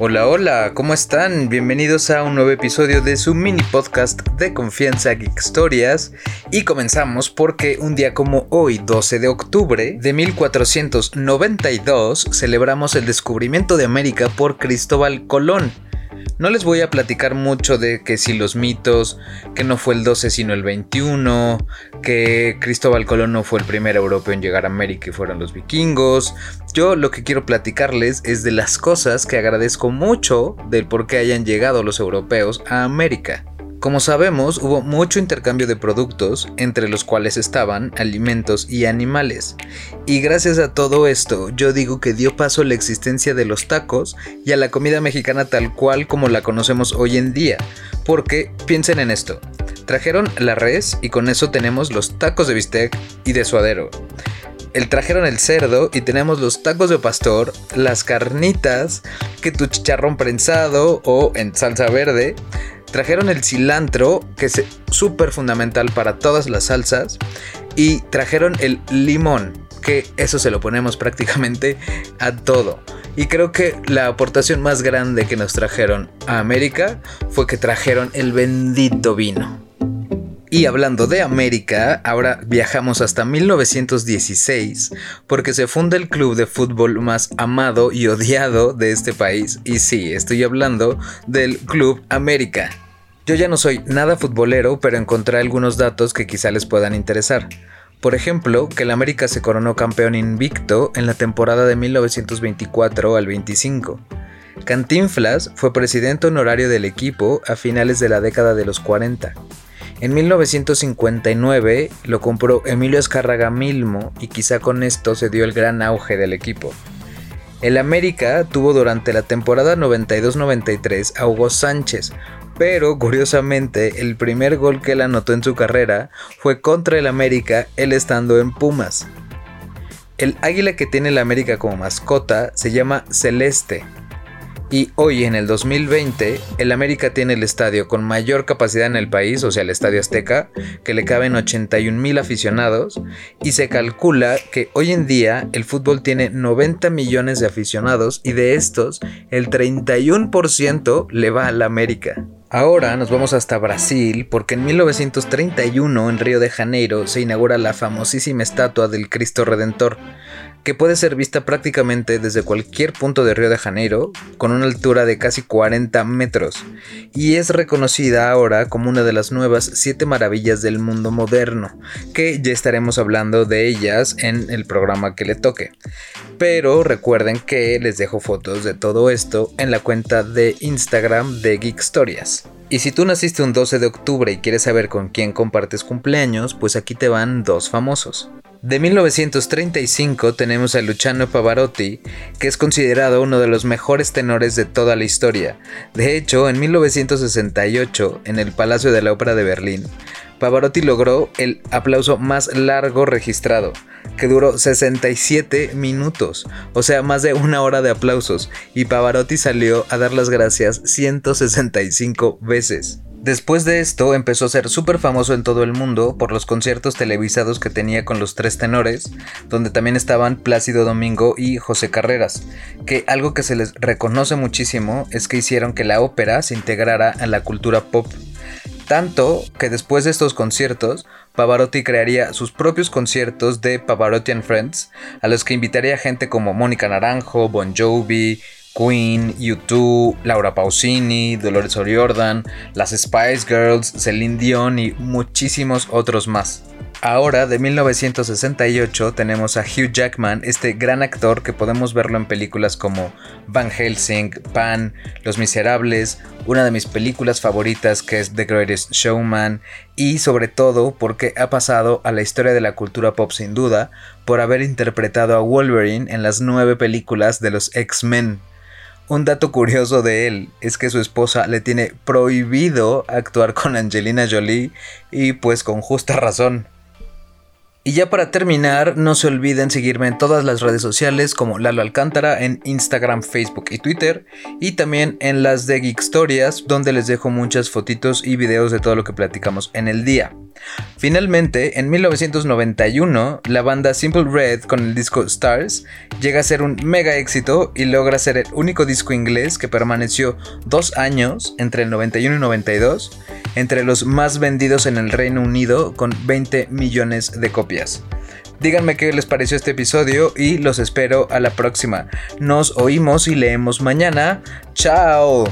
Hola, hola, ¿cómo están? Bienvenidos a un nuevo episodio de su mini podcast de confianza Geek Historias. Y comenzamos porque un día como hoy, 12 de octubre de 1492, celebramos el descubrimiento de América por Cristóbal Colón. No les voy a platicar mucho de que si los mitos, que no fue el 12 sino el 21, que Cristóbal Colón no fue el primer europeo en llegar a América y fueron los vikingos. Yo lo que quiero platicarles es de las cosas que agradezco mucho del por qué hayan llegado los europeos a América. Como sabemos, hubo mucho intercambio de productos, entre los cuales estaban alimentos y animales. Y gracias a todo esto, yo digo que dio paso a la existencia de los tacos y a la comida mexicana tal cual como la conocemos hoy en día. Porque piensen en esto. Trajeron la res y con eso tenemos los tacos de bistec y de suadero. El trajeron el cerdo y tenemos los tacos de pastor, las carnitas, que tu chicharrón prensado o en salsa verde, Trajeron el cilantro, que es súper fundamental para todas las salsas. Y trajeron el limón, que eso se lo ponemos prácticamente a todo. Y creo que la aportación más grande que nos trajeron a América fue que trajeron el bendito vino. Y hablando de América, ahora viajamos hasta 1916 porque se funda el club de fútbol más amado y odiado de este país. Y sí, estoy hablando del Club América. Yo ya no soy nada futbolero, pero encontré algunos datos que quizá les puedan interesar. Por ejemplo, que el América se coronó campeón invicto en la temporada de 1924 al 25. Cantinflas fue presidente honorario del equipo a finales de la década de los 40. En 1959 lo compró Emilio Escárraga Milmo y quizá con esto se dio el gran auge del equipo. El América tuvo durante la temporada 92-93 a Hugo Sánchez, pero curiosamente el primer gol que él anotó en su carrera fue contra el América, él estando en Pumas. El águila que tiene el América como mascota se llama Celeste. Y hoy en el 2020, el América tiene el estadio con mayor capacidad en el país, o sea, el Estadio Azteca, que le caben 81 mil aficionados, y se calcula que hoy en día el fútbol tiene 90 millones de aficionados y de estos el 31% le va al América. Ahora nos vamos hasta Brasil porque en 1931 en Río de Janeiro se inaugura la famosísima estatua del Cristo Redentor, que puede ser vista prácticamente desde cualquier punto de Río de Janeiro, con una altura de casi 40 metros, y es reconocida ahora como una de las nuevas siete maravillas del mundo moderno, que ya estaremos hablando de ellas en el programa que le toque. Pero recuerden que les dejo fotos de todo esto en la cuenta de Instagram de Geek Stories. Y si tú naciste un 12 de octubre y quieres saber con quién compartes cumpleaños, pues aquí te van dos famosos. De 1935 tenemos a Luciano Pavarotti, que es considerado uno de los mejores tenores de toda la historia. De hecho, en 1968, en el Palacio de la Ópera de Berlín, Pavarotti logró el aplauso más largo registrado, que duró 67 minutos, o sea, más de una hora de aplausos, y Pavarotti salió a dar las gracias 165 veces. Después de esto empezó a ser súper famoso en todo el mundo por los conciertos televisados que tenía con los tres tenores, donde también estaban Plácido Domingo y José Carreras, que algo que se les reconoce muchísimo es que hicieron que la ópera se integrara a la cultura pop. Tanto que después de estos conciertos, Pavarotti crearía sus propios conciertos de Pavarotti and Friends, a los que invitaría gente como Mónica Naranjo, Bon Jovi, Queen, U2, Laura Pausini, Dolores O'Riordan, las Spice Girls, Celine Dion y muchísimos otros más. Ahora, de 1968, tenemos a Hugh Jackman, este gran actor que podemos verlo en películas como Van Helsing, Pan, Los Miserables, una de mis películas favoritas que es The Greatest Showman, y sobre todo porque ha pasado a la historia de la cultura pop sin duda por haber interpretado a Wolverine en las nueve películas de los X-Men. Un dato curioso de él es que su esposa le tiene prohibido actuar con Angelina Jolie y pues con justa razón. Y ya para terminar, no se olviden seguirme en todas las redes sociales como Lalo Alcántara en Instagram, Facebook y Twitter. Y también en las de Geek Stories, donde les dejo muchas fotitos y videos de todo lo que platicamos en el día. Finalmente, en 1991, la banda Simple Red con el disco Stars llega a ser un mega éxito y logra ser el único disco inglés que permaneció dos años, entre el 91 y 92, entre los más vendidos en el Reino Unido con 20 millones de copias. Díganme qué les pareció este episodio y los espero a la próxima. Nos oímos y leemos mañana. ¡Chao!